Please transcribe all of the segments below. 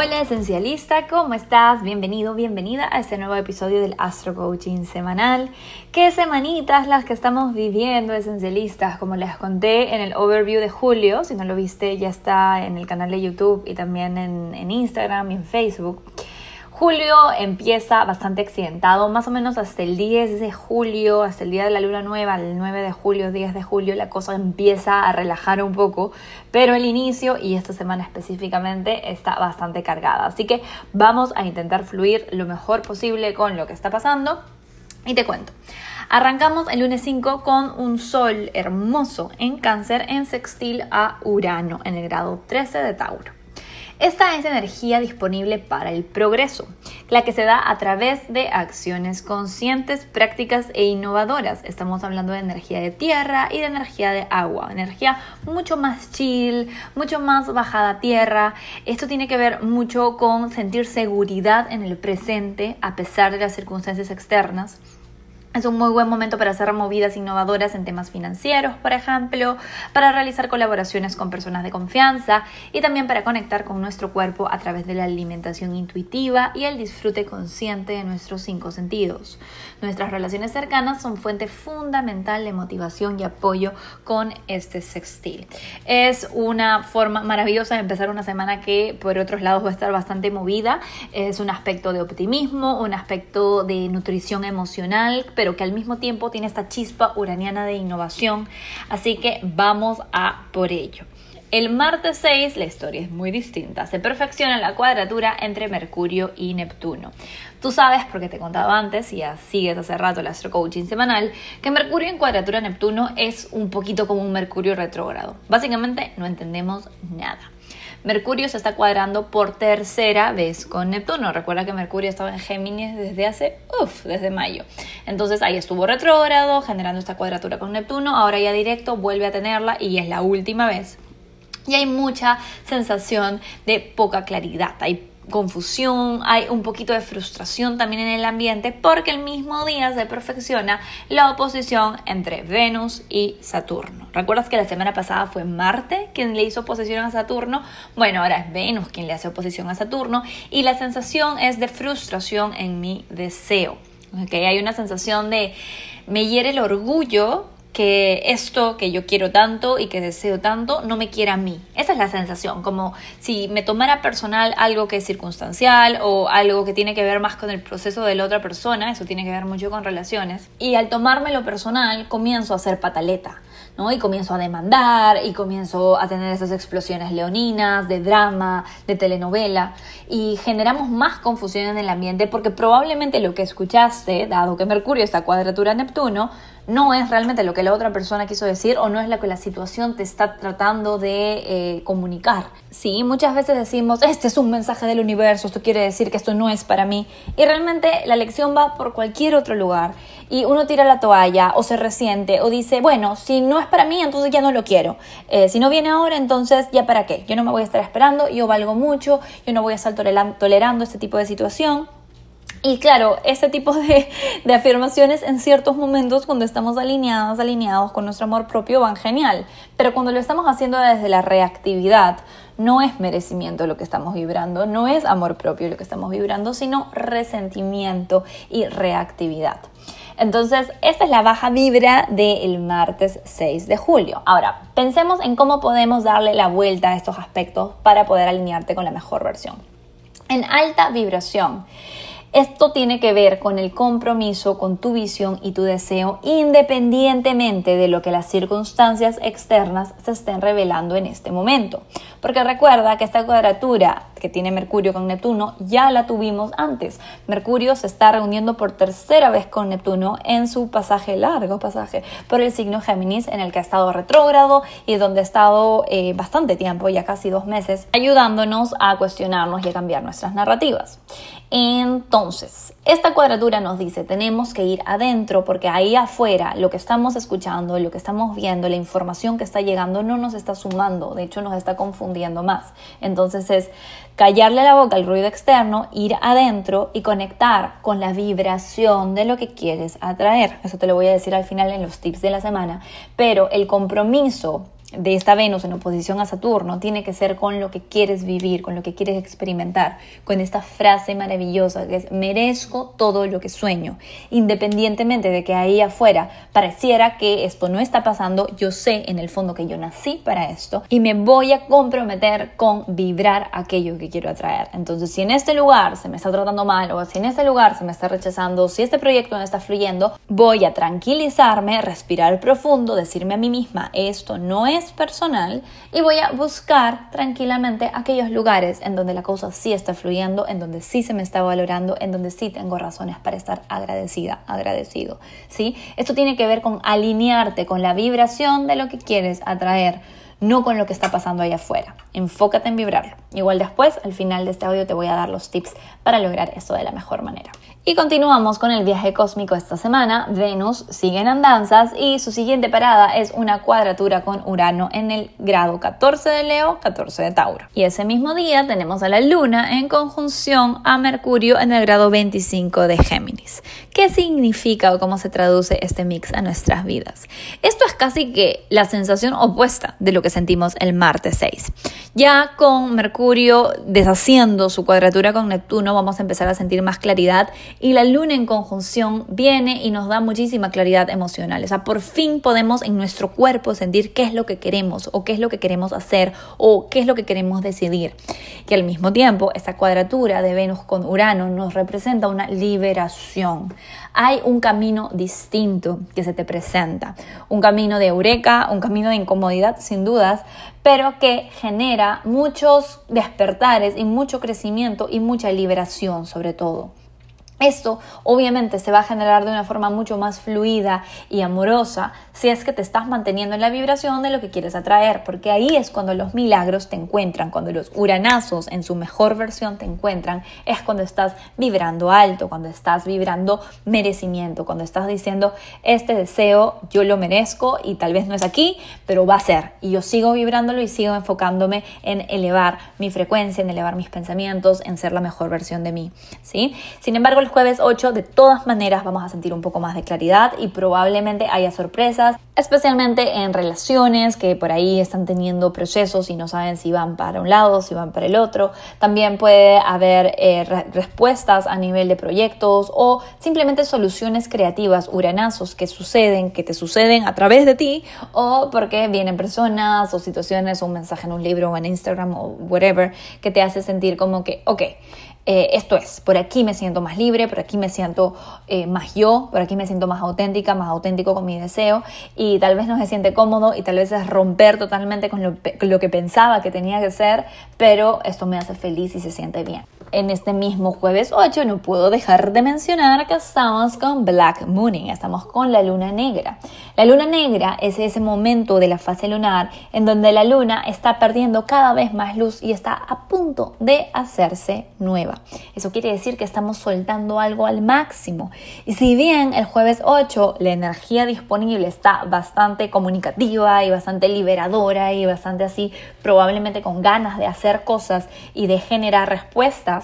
Hola, esencialista, ¿cómo estás? Bienvenido, bienvenida a este nuevo episodio del Astro Coaching semanal. ¿Qué semanitas las que estamos viviendo, esencialistas? Como les conté en el overview de julio, si no lo viste, ya está en el canal de YouTube y también en, en Instagram y en Facebook. Julio empieza bastante accidentado, más o menos hasta el 10 de julio, hasta el día de la luna nueva, el 9 de julio, 10 de julio, la cosa empieza a relajar un poco, pero el inicio y esta semana específicamente está bastante cargada. Así que vamos a intentar fluir lo mejor posible con lo que está pasando y te cuento. Arrancamos el lunes 5 con un sol hermoso en cáncer en sextil a Urano en el grado 13 de Tauro. Esta es energía disponible para el progreso, la que se da a través de acciones conscientes, prácticas e innovadoras. Estamos hablando de energía de tierra y de energía de agua, energía mucho más chill, mucho más bajada a tierra. Esto tiene que ver mucho con sentir seguridad en el presente a pesar de las circunstancias externas es un muy buen momento para hacer movidas innovadoras en temas financieros, por ejemplo, para realizar colaboraciones con personas de confianza y también para conectar con nuestro cuerpo a través de la alimentación intuitiva y el disfrute consciente de nuestros cinco sentidos. Nuestras relaciones cercanas son fuente fundamental de motivación y apoyo con este sextil. Es una forma maravillosa de empezar una semana que por otros lados va a estar bastante movida. Es un aspecto de optimismo, un aspecto de nutrición emocional, pero que al mismo tiempo tiene esta chispa uraniana de innovación. Así que vamos a por ello. El martes 6 la historia es muy distinta. Se perfecciona la cuadratura entre Mercurio y Neptuno. Tú sabes, porque te he contado antes, y ya sigues hace rato el Astro Coaching semanal, que Mercurio en cuadratura Neptuno es un poquito como un Mercurio retrógrado. Básicamente no entendemos nada. Mercurio se está cuadrando por tercera vez con Neptuno. Recuerda que Mercurio estaba en Géminis desde hace, uff, desde mayo. Entonces ahí estuvo retrógrado, generando esta cuadratura con Neptuno. Ahora ya directo vuelve a tenerla y es la última vez. Y hay mucha sensación de poca claridad. Hay confusión, hay un poquito de frustración también en el ambiente porque el mismo día se perfecciona la oposición entre Venus y Saturno. ¿Recuerdas que la semana pasada fue Marte quien le hizo oposición a Saturno? Bueno, ahora es Venus quien le hace oposición a Saturno y la sensación es de frustración en mi deseo. ¿okay? Hay una sensación de me hiere el orgullo que esto que yo quiero tanto y que deseo tanto no me quiera a mí. Esa es la sensación, como si me tomara personal algo que es circunstancial o algo que tiene que ver más con el proceso de la otra persona, eso tiene que ver mucho con relaciones, y al tomármelo personal comienzo a hacer pataleta. ¿no? Y comienzo a demandar y comienzo a tener esas explosiones leoninas, de drama, de telenovela y generamos más confusión en el ambiente porque probablemente lo que escuchaste, dado que Mercurio está cuadratura Neptuno, no es realmente lo que la otra persona quiso decir o no es lo que la situación te está tratando de eh, comunicar. Sí, muchas veces decimos, este es un mensaje del universo, esto quiere decir que esto no es para mí. Y realmente la lección va por cualquier otro lugar. Y uno tira la toalla o se resiente o dice, bueno, si no es para mí, entonces ya no lo quiero. Eh, si no viene ahora, entonces ya para qué. Yo no me voy a estar esperando, yo valgo mucho, yo no voy a estar tolerando este tipo de situación. Y claro, este tipo de, afirmaciones en ciertos momentos cuando estamos alineados, alineados con nuestro amor propio van genial, pero cuando lo estamos haciendo desde la reactividad, no es merecimiento lo que estamos vibrando, no es amor propio lo que estamos vibrando, sino resentimiento y reactividad. Entonces, esta es la baja vibra del martes 6 de julio. Ahora, pensemos en cómo podemos darle la vuelta a estos aspectos para poder alinearte con la mejor versión. En alta vibración, Esto tiene que ver con el compromiso, con tu visión y tu deseo, independientemente de lo que las circunstancias externas se estén revelando en este momento. Porque recuerda que esta cuadratura que tiene Mercurio con Neptuno ya la tuvimos antes. Mercurio se está reuniendo por tercera vez con Neptuno en su pasaje largo, pasaje por el signo Géminis, en el que ha estado retrógrado y donde ha estado eh, bastante tiempo, ya casi dos meses, ayudándonos a cuestionarnos y a cambiar nuestras narrativas. Entonces, esta cuadratura nos dice, tenemos que ir adentro porque ahí afuera lo que estamos escuchando, lo que estamos viendo, la información que está llegando no nos está sumando, de hecho nos está confundiendo más. Entonces es callarle la boca al ruido externo, ir adentro y conectar con la vibración de lo que quieres atraer. Eso te lo voy a decir al final en los tips de la semana, pero el compromiso de esta Venus en oposición a Saturno tiene que ser con lo que quieres vivir, con lo que quieres experimentar, con esta frase maravillosa que es merezco todo lo que sueño, independientemente de que ahí afuera pareciera que esto no está pasando, yo sé en el fondo que yo nací para esto y me voy a comprometer con vibrar aquello que quiero atraer. Entonces, si en este lugar se me está tratando mal o si en este lugar se me está rechazando, si este proyecto no está fluyendo, voy a tranquilizarme, respirar profundo, decirme a mí misma, esto no es personal y voy a buscar tranquilamente aquellos lugares en donde la cosa sí está fluyendo, en donde sí se me está valorando, en donde sí tengo razones para estar agradecida, agradecido. ¿sí? Esto tiene que ver con alinearte con la vibración de lo que quieres atraer no con lo que está pasando allá afuera. Enfócate en vibrarlo. Igual después, al final de este audio, te voy a dar los tips para lograr esto de la mejor manera. Y continuamos con el viaje cósmico esta semana. Venus sigue en andanzas y su siguiente parada es una cuadratura con Urano en el grado 14 de Leo, 14 de Tauro. Y ese mismo día tenemos a la Luna en conjunción a Mercurio en el grado 25 de Géminis. ¿Qué significa o cómo se traduce este mix a nuestras vidas? Esto es casi que la sensación opuesta de lo que sentimos el martes 6. Ya con Mercurio deshaciendo su cuadratura con Neptuno vamos a empezar a sentir más claridad y la luna en conjunción viene y nos da muchísima claridad emocional. O sea, por fin podemos en nuestro cuerpo sentir qué es lo que queremos o qué es lo que queremos hacer o qué es lo que queremos decidir. Y al mismo tiempo, esta cuadratura de Venus con Urano nos representa una liberación. Hay un camino distinto que se te presenta, un camino de eureka, un camino de incomodidad sin dudas, pero que genera muchos despertares y mucho crecimiento y mucha liberación sobre todo. Esto obviamente se va a generar de una forma mucho más fluida y amorosa si es que te estás manteniendo en la vibración de lo que quieres atraer, porque ahí es cuando los milagros te encuentran, cuando los uranazos en su mejor versión te encuentran, es cuando estás vibrando alto, cuando estás vibrando merecimiento, cuando estás diciendo, este deseo yo lo merezco y tal vez no es aquí, pero va a ser. Y yo sigo vibrándolo y sigo enfocándome en elevar mi frecuencia, en elevar mis pensamientos, en ser la mejor versión de mí. ¿sí? Sin embargo, jueves 8 de todas maneras vamos a sentir un poco más de claridad y probablemente haya sorpresas, especialmente en relaciones que por ahí están teniendo procesos y no saben si van para un lado, si van para el otro. También puede haber eh, respuestas a nivel de proyectos o simplemente soluciones creativas, uranazos que suceden, que te suceden a través de ti o porque vienen personas o situaciones o un mensaje en un libro o en Instagram o whatever que te hace sentir como que, ok, eh, esto es, por aquí me siento más libre, por aquí me siento eh, más yo, por aquí me siento más auténtica, más auténtico con mi deseo y tal vez no se siente cómodo y tal vez es romper totalmente con lo, con lo que pensaba que tenía que ser, pero esto me hace feliz y se siente bien en este mismo jueves 8 no puedo dejar de mencionar que estamos con Black Mooning, estamos con la luna negra. La luna negra es ese momento de la fase lunar en donde la luna está perdiendo cada vez más luz y está a punto de hacerse nueva. Eso quiere decir que estamos soltando algo al máximo. Y si bien el jueves 8 la energía disponible está bastante comunicativa y bastante liberadora y bastante así, probablemente con ganas de hacer cosas y de generar respuestas,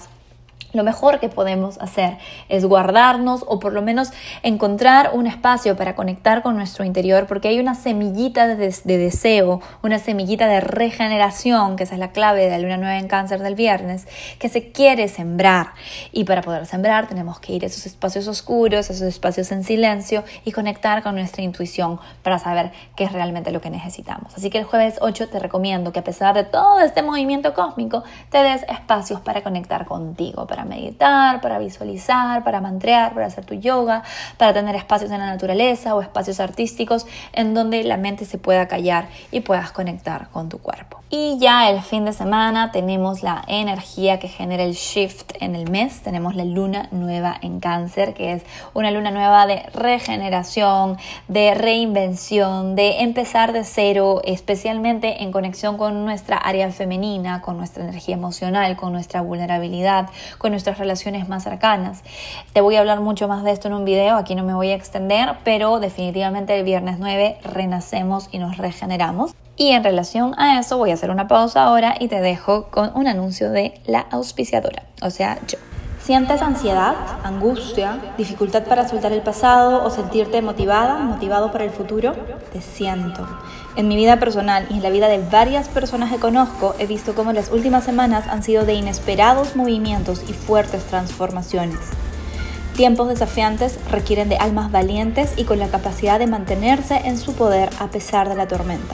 lo mejor que podemos hacer es guardarnos o por lo menos encontrar un espacio para conectar con nuestro interior porque hay una semillita de, deseo, una semillita de regeneración, que esa es la clave de la luna nueva en cáncer del viernes, que se quiere sembrar. Y para poder sembrar tenemos que ir a esos espacios oscuros, a esos espacios en silencio y conectar con nuestra intuición para saber qué es realmente lo que necesitamos. Así que el jueves 8 te recomiendo que a pesar de todo este movimiento cósmico, te des espacios para conectar contigo, para meditar, para visualizar, para mantrear, para hacer tu yoga, para tener espacios en la naturaleza o espacios artísticos en donde la mente se pueda callar y puedas conectar con tu cuerpo. Y ya el fin de semana tenemos la energía que genera el shift en el mes. Tenemos la luna nueva en cáncer, que es una luna nueva de regeneración, de reinvención, de empezar de cero, especialmente en conexión con nuestra área femenina, con nuestra energía emocional, con nuestra vulnerabilidad, con nuestras relaciones más cercanas. Te voy a hablar mucho más de esto en un video, aquí no me voy a extender, pero definitivamente el viernes 9 renacemos y nos regeneramos. Y en relación a eso voy a hacer una pausa ahora y te dejo con un anuncio de la auspiciadora, o sea, yo. ¿Sientes ansiedad, angustia, dificultad para soltar el pasado o sentirte motivada, motivado para el futuro? Te siento. En mi vida personal y en la vida de varias personas que conozco, he visto cómo las últimas semanas han sido de inesperados movimientos y fuertes transformaciones. Tiempos desafiantes requieren de almas valientes y con la capacidad de mantenerse en su poder a pesar de la tormenta.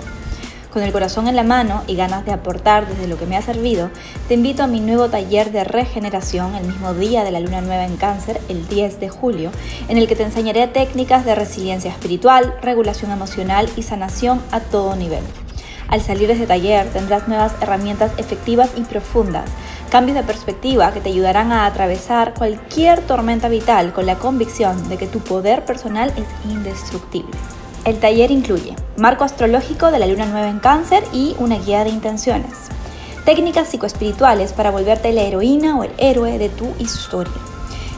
Con el corazón en la mano y ganas de aportar desde lo que me ha servido, te invito a mi nuevo taller de regeneración el mismo día de la luna nueva en cáncer, el 10 de julio, en el que te enseñaré técnicas de resiliencia espiritual, regulación emocional y sanación a todo nivel. Al salir de ese taller tendrás nuevas herramientas efectivas y profundas, cambios de perspectiva que te ayudarán a atravesar cualquier tormenta vital con la convicción de que tu poder personal es indestructible. El taller incluye marco astrológico de la luna nueva en cáncer y una guía de intenciones. Técnicas psicoespirituales para volverte la heroína o el héroe de tu historia.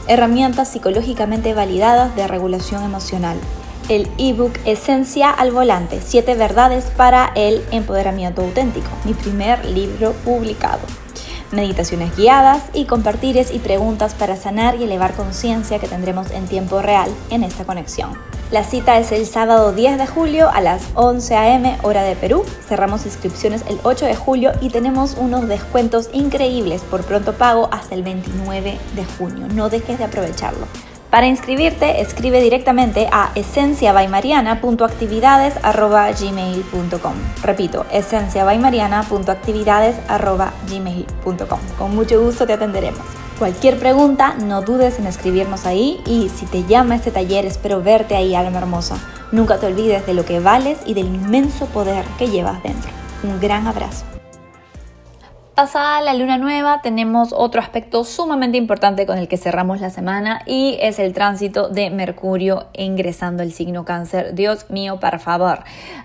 Herramientas psicológicamente validadas de regulación emocional. El ebook Esencia al Volante, 7 verdades para el empoderamiento auténtico, mi primer libro publicado meditaciones guiadas y compartires y preguntas para sanar y elevar conciencia que tendremos en tiempo real en esta conexión. La cita es el sábado 10 de julio a las 11 a.m. hora de Perú. Cerramos inscripciones el 8 de julio y tenemos unos descuentos increíbles por pronto pago hasta el 29 de junio. No dejes de aprovecharlo. Para inscribirte, escribe directamente a esenciabaymariana.actividades.gmail.com Repito, esenciabaymariana.actividades.gmail.com Con mucho gusto te atenderemos. Cualquier pregunta, no dudes en escribirnos ahí y si te llama este taller, espero verte ahí, alma hermosa. Nunca te olvides de lo que vales y del inmenso poder que llevas dentro. Un gran abrazo. Pasada la luna nueva tenemos otro aspecto sumamente importante con el que cerramos la semana y es el tránsito de Mercurio ingresando el signo cáncer. Dios mío, por favor.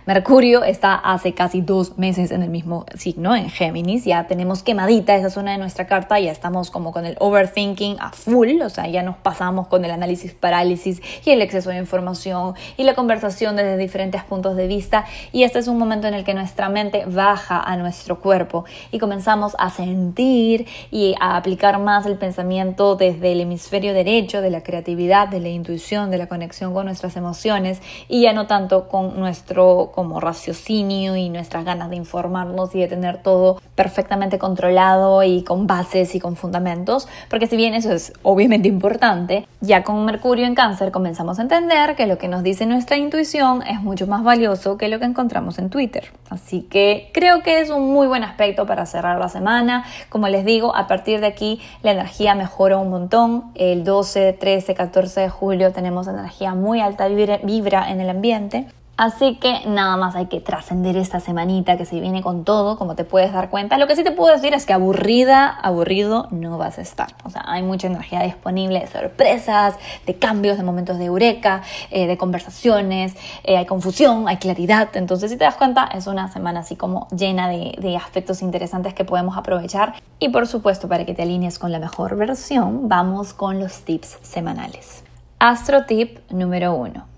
Mercurio está hace casi dos meses en el mismo signo, en Géminis. Ya tenemos quemadita esa zona de nuestra carta, ya estamos como con el overthinking a full, o sea, ya nos pasamos con el análisis parálisis y el exceso de información y la conversación desde diferentes puntos de vista. Y este es un momento en el que nuestra mente baja a nuestro cuerpo y comenzamos a sentir y a aplicar más el pensamiento desde el hemisferio derecho, de la creatividad, de la intuición, de la conexión con nuestras emociones y ya no tanto con nuestro como raciocinio y nuestras ganas de informarnos y de tener todo perfectamente controlado y con bases y con fundamentos, porque si bien eso es obviamente importante, ya con Mercurio en cáncer comenzamos a entender que lo que nos dice nuestra intuición es mucho más valioso que lo que encontramos en Twitter. Así que creo que es un muy buen aspecto para cerrar la semana. Como les digo, a partir de aquí la energía mejora un montón. El 12, 13, 14 de julio tenemos energía muy alta vibra en el ambiente. Así que nada más hay que trascender esta semanita que se viene con todo, como te puedes dar cuenta. Lo que sí te puedo decir es que aburrida, aburrido no vas a estar. O sea, hay mucha energía disponible de sorpresas, de cambios, de momentos de eureka, eh, de conversaciones, eh, hay confusión, hay claridad. Entonces, si te das cuenta, es una semana así como llena de, de aspectos interesantes que podemos aprovechar. Y por supuesto, para que te alinees con la mejor versión, vamos con los tips semanales. Astro tip número uno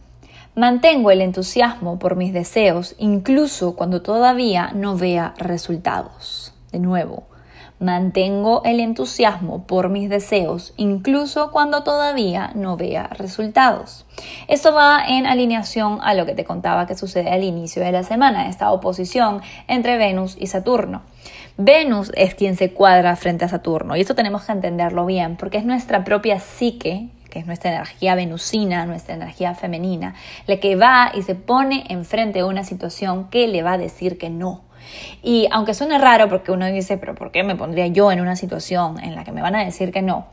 Mantengo el entusiasmo por mis deseos incluso cuando todavía no vea resultados. De nuevo, mantengo el entusiasmo por mis deseos incluso cuando todavía no vea resultados. Esto va en alineación a lo que te contaba que sucede al inicio de la semana, esta oposición entre Venus y Saturno. Venus es quien se cuadra frente a Saturno y esto tenemos que entenderlo bien porque es nuestra propia psique que es nuestra energía venusina, nuestra energía femenina, la que va y se pone enfrente de una situación que le va a decir que no. Y aunque suene raro porque uno dice, pero ¿por qué me pondría yo en una situación en la que me van a decir que no?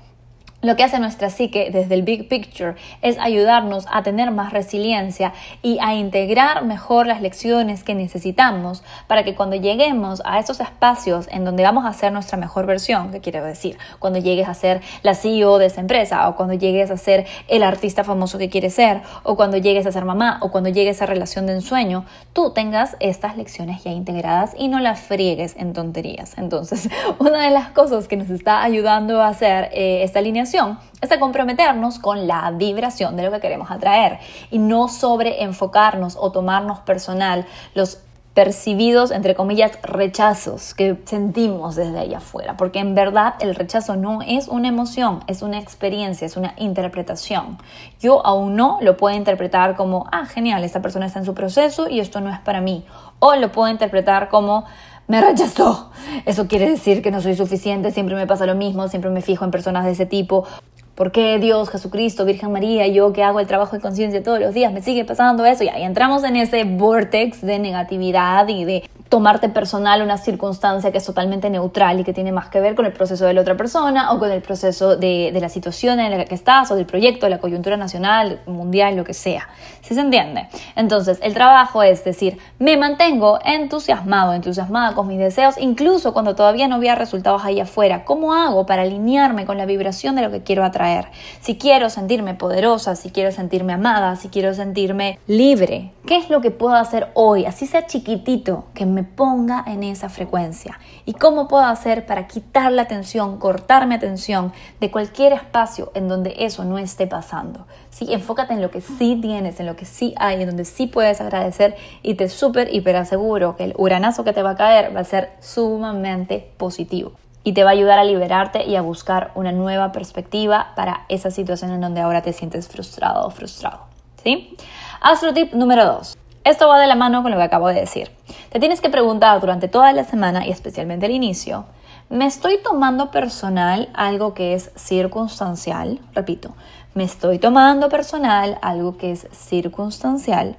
Lo que hace nuestra psique desde el big picture es ayudarnos a tener más resiliencia y a integrar mejor las lecciones que necesitamos para que cuando lleguemos a esos espacios en donde vamos a ser nuestra mejor versión, que quiero decir, cuando llegues a ser la CEO de esa empresa o cuando llegues a ser el artista famoso que quieres ser o cuando llegues a ser mamá o cuando llegues a relación de ensueño, tú tengas estas lecciones ya integradas y no las friegues en tonterías. Entonces, una de las cosas que nos está ayudando a hacer eh, esta línea es a comprometernos con la vibración de lo que queremos atraer y no sobre enfocarnos o tomarnos personal los percibidos, entre comillas, rechazos que sentimos desde allá afuera, porque en verdad el rechazo no es una emoción, es una experiencia, es una interpretación. Yo aún no lo puedo interpretar como, ah, genial, esta persona está en su proceso y esto no es para mí, o lo puedo interpretar como, me rechazó. Eso quiere decir que no soy suficiente, siempre me pasa lo mismo, siempre me fijo en personas de ese tipo. ¿Por qué Dios, Jesucristo, Virgen María, yo que hago el trabajo de conciencia todos los días, me sigue pasando eso? Y ahí entramos en ese vortex de negatividad y de tomarte personal una circunstancia que es totalmente neutral y que tiene más que ver con el proceso de la otra persona o con el proceso de, de la situación en la que estás o del proyecto, la coyuntura nacional, mundial, lo que sea. ¿Sí se entiende? Entonces, el trabajo es decir, me mantengo entusiasmado, entusiasmada con mis deseos, incluso cuando todavía no vea resultados ahí afuera. ¿Cómo hago para alinearme con la vibración de lo que quiero atraer? Si quiero sentirme poderosa, si quiero sentirme amada, si quiero sentirme libre, ¿qué es lo que puedo hacer hoy? Así sea chiquitito, que me ponga en esa frecuencia. ¿Y cómo puedo hacer para quitar la atención, cortar mi atención de cualquier espacio en donde eso no esté pasando? Sí, enfócate en lo que sí tienes, en lo que sí hay, en donde sí puedes agradecer y te súper, hiper aseguro que el uranazo que te va a caer va a ser sumamente positivo y te va a ayudar a liberarte y a buscar una nueva perspectiva para esa situación en donde ahora te sientes frustrado o frustrado. ¿Sí? Astro tip número 2. Esto va de la mano con lo que acabo de decir. Te tienes que preguntar durante toda la semana y especialmente al inicio, ¿me estoy tomando personal algo que es circunstancial? Repito, ¿me estoy tomando personal algo que es circunstancial?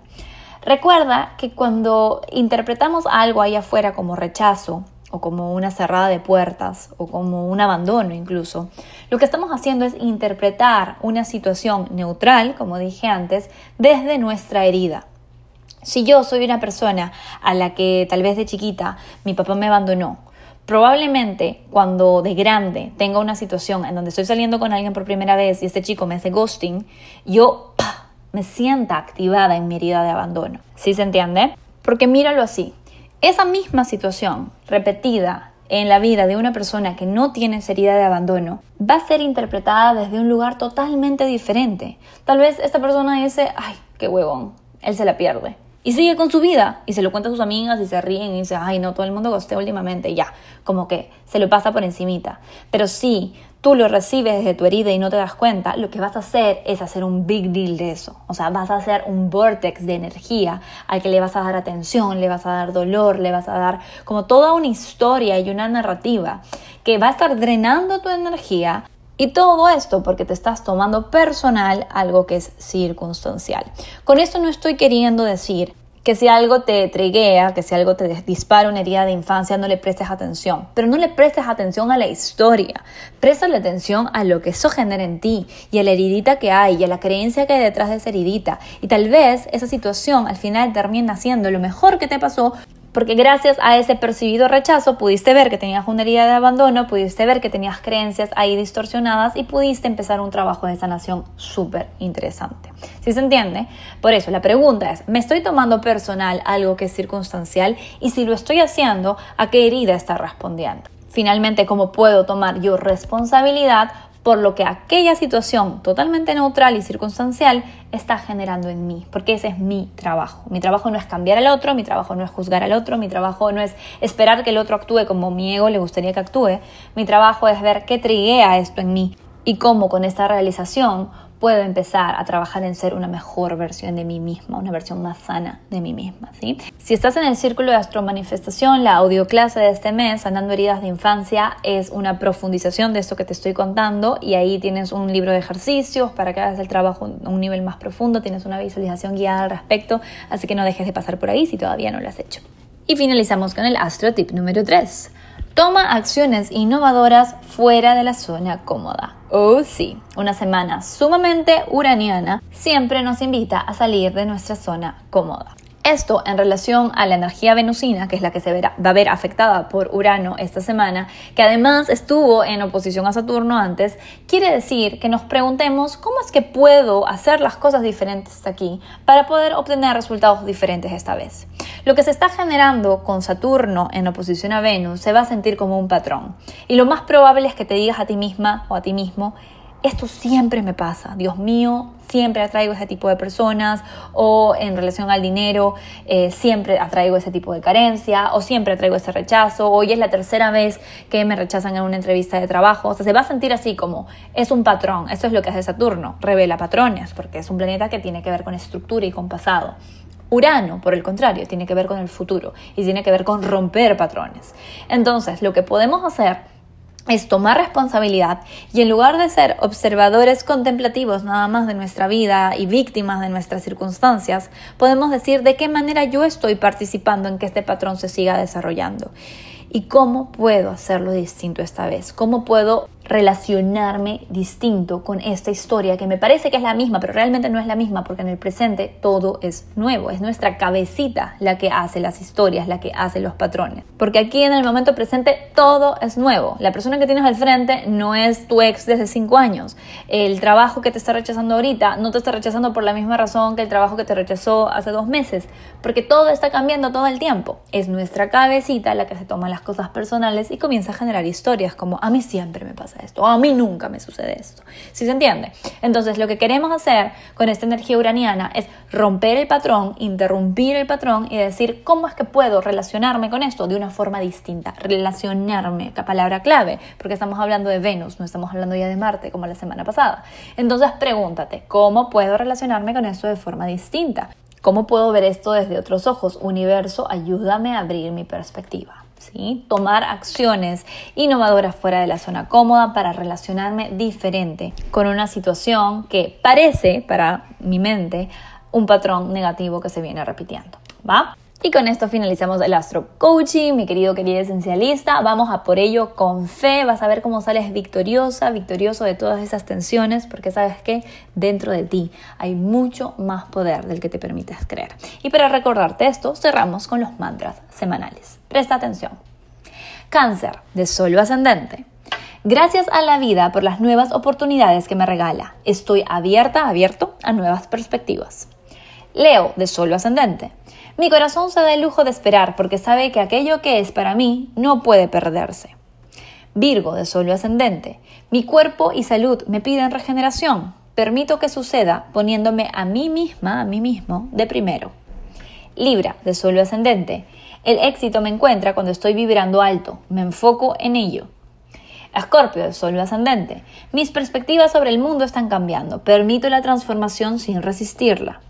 Recuerda que cuando interpretamos algo ahí afuera como rechazo, o como una cerrada de puertas o como un abandono incluso. Lo que estamos haciendo es interpretar una situación neutral, como dije antes, desde nuestra herida. Si yo soy una persona a la que tal vez de chiquita mi papá me abandonó, probablemente cuando de grande tenga una situación en donde estoy saliendo con alguien por primera vez y este chico me hace ghosting, yo me sienta activada en mi herida de abandono. ¿Sí se entiende? Porque míralo así. Esa misma situación repetida en la vida de una persona que no tiene herida de abandono va a ser interpretada desde un lugar totalmente diferente. Tal vez esta persona dice, ay, qué huevón, él se la pierde y sigue con su vida y se lo cuenta a sus amigas y se ríen y dice, ay no, todo el mundo gostea últimamente, ya, como que se lo pasa por encimita. Pero si tú lo recibes desde tu herida y no te das cuenta, lo que vas a hacer es hacer un big deal de eso. O sea, vas a hacer un vortex de energía al que le vas a dar atención, le vas a dar dolor, le vas a dar como toda una historia y una narrativa que va a estar drenando tu energía y todo esto porque te estás tomando personal algo que es circunstancial. Con esto no estoy queriendo decir que si algo te triguea, que si algo te dispara una herida de infancia, no le prestes atención. Pero no le prestes atención a la historia. Préstale atención a lo que eso genera en ti y a la heridita que hay y a la creencia que hay detrás de esa heridita. Y tal vez esa situación al final termina siendo lo mejor que te pasó porque gracias a ese percibido rechazo pudiste ver que tenías una herida de abandono, pudiste ver que tenías creencias ahí distorsionadas y pudiste empezar un trabajo de sanación súper interesante. ¿Sí se entiende? Por eso la pregunta es, ¿me estoy tomando personal algo que es circunstancial? Y si lo estoy haciendo, ¿a qué herida está respondiendo? Finalmente, ¿cómo puedo tomar yo responsabilidad por lo que aquella situación totalmente neutral y circunstancial está generando en mí, porque ese es mi trabajo. Mi trabajo no es cambiar al otro, mi trabajo no es juzgar al otro, mi trabajo no es esperar que el otro actúe como mi ego le gustaría que actúe, mi trabajo es ver qué triguea esto en mí y cómo con esta realización puedo empezar a trabajar en ser una mejor versión de mí misma, una versión más sana de mí misma. ¿sí? Si estás en el círculo de astromanifestación, la audioclase de este mes, Sanando Heridas de Infancia, es una profundización de esto que te estoy contando y ahí tienes un libro de ejercicios para que hagas el trabajo a un nivel más profundo, tienes una visualización guiada al respecto, así que no dejes de pasar por ahí si todavía no lo has hecho. Y finalizamos con el astro tip número 3. Toma acciones innovadoras fuera de la zona cómoda. Oh sí, una semana sumamente uraniana siempre nos invita a salir de nuestra zona cómoda. Esto en relación a la energía venusina, que es la que se va a ver afectada por Urano esta semana, que además estuvo en oposición a Saturno antes, quiere decir que nos preguntemos cómo es que puedo hacer las cosas diferentes aquí para poder obtener resultados diferentes esta vez. Lo que se está generando con Saturno en oposición a Venus se va a sentir como un patrón. Y lo más probable es que te digas a ti misma o a ti mismo, esto siempre me pasa, Dios mío, siempre atraigo ese tipo de personas, o en relación al dinero, eh, siempre atraigo ese tipo de carencia, o siempre atraigo ese rechazo, hoy es la tercera vez que me rechazan en una entrevista de trabajo, o sea, se va a sentir así como, es un patrón, eso es lo que hace Saturno, revela patrones, porque es un planeta que tiene que ver con estructura y con pasado. Urano, por el contrario, tiene que ver con el futuro y tiene que ver con romper patrones. Entonces, lo que podemos hacer es tomar responsabilidad y en lugar de ser observadores contemplativos nada más de nuestra vida y víctimas de nuestras circunstancias, podemos decir de qué manera yo estoy participando en que este patrón se siga desarrollando y cómo puedo hacerlo distinto esta vez, cómo puedo relacionarme distinto con esta historia que me parece que es la misma, pero realmente no es la misma porque en el presente todo es nuevo, es nuestra cabecita la que hace las historias, la que hace los patrones. Porque aquí en el momento presente todo es nuevo. La persona que tienes al frente no es tu ex desde cinco años. El trabajo que te está rechazando ahorita no te está rechazando por la misma razón que el trabajo que te rechazó hace dos meses, porque todo está cambiando todo el tiempo. Es nuestra cabecita la que se toma las cosas personales y comienza a generar historias como a mí siempre me pasa esto, a mí nunca me sucede esto. ¿Sí se entiende? Entonces, lo que queremos hacer con esta energía uraniana es romper el patrón, interrumpir el patrón y decir cómo es que puedo relacionarme con esto de una forma distinta. Relacionarme, la palabra clave, porque estamos hablando de Venus, no estamos hablando ya de Marte como la semana pasada. Entonces, pregúntate, ¿cómo puedo relacionarme con esto de forma distinta? ¿Cómo puedo ver esto desde otros ojos? Universo, ayúdame a abrir mi perspectiva. Tomar acciones innovadoras fuera de la zona cómoda para relacionarme diferente con una situación que parece para mi mente un patrón negativo que se viene repitiendo, ¿va? Y con esto finalizamos el Astro Coaching, mi querido, querido esencialista. Vamos a por ello con fe. Vas a ver cómo sales victoriosa, victorioso de todas esas tensiones, porque sabes que dentro de ti hay mucho más poder del que te permites creer. Y para recordarte esto, cerramos con los mantras semanales. Presta atención. Cáncer de solo ascendente. Gracias a la vida por las nuevas oportunidades que me regala. Estoy abierta, abierto a nuevas perspectivas. Leo de solo ascendente. Mi corazón se da el lujo de esperar porque sabe que aquello que es para mí no puede perderse. Virgo de solo ascendente. Mi cuerpo y salud me piden regeneración. Permito que suceda poniéndome a mí misma, a mí mismo, de primero. Libra de solo ascendente. El éxito me encuentra cuando estoy vibrando alto. Me enfoco en ello. Escorpio de solo ascendente. Mis perspectivas sobre el mundo están cambiando. Permito la transformación sin resistirla.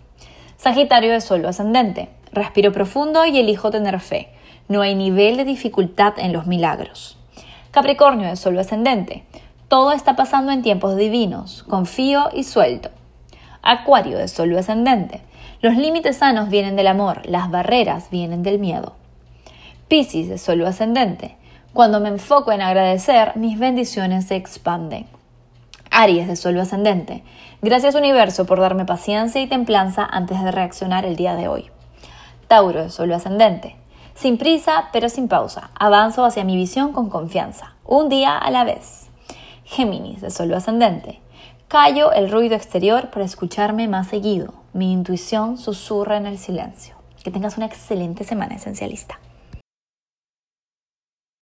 Sagitario de solo ascendente. Respiro profundo y elijo tener fe. No hay nivel de dificultad en los milagros. Capricornio de Sol ascendente. Todo está pasando en tiempos divinos. Confío y suelto. Acuario de Sol ascendente. Los límites sanos vienen del amor, las barreras vienen del miedo. Piscis de Sol ascendente. Cuando me enfoco en agradecer, mis bendiciones se expanden. Aries de Sol ascendente. Gracias universo por darme paciencia y templanza antes de reaccionar el día de hoy. Tauro de Sol ascendente. Sin prisa, pero sin pausa. Avanzo hacia mi visión con confianza. Un día a la vez. Géminis de Sol ascendente. Callo el ruido exterior para escucharme más seguido. Mi intuición susurra en el silencio. Que tengas una excelente semana esencialista.